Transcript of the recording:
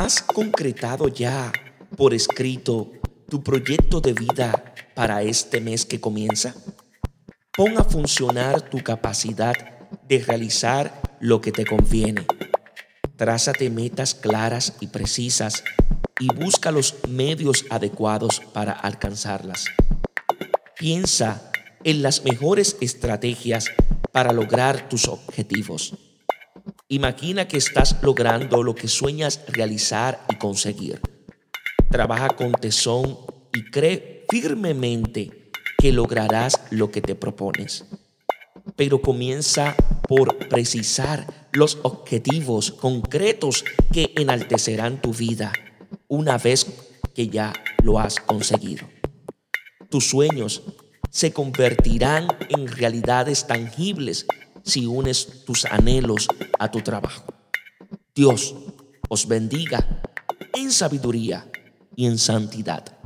¿Has concretado ya por escrito tu proyecto de vida para este mes que comienza? Pon a funcionar tu capacidad de realizar lo que te conviene. Trázate metas claras y precisas y busca los medios adecuados para alcanzarlas. Piensa en las mejores estrategias para lograr tus objetivos. Imagina que estás logrando lo que sueñas realizar y conseguir. Trabaja con tesón y cree firmemente que lograrás lo que te propones. Pero comienza por precisar los objetivos concretos que enaltecerán tu vida una vez que ya lo has conseguido. Tus sueños se convertirán en realidades tangibles si unes tus anhelos a tu trabajo. Dios os bendiga en sabiduría y en santidad.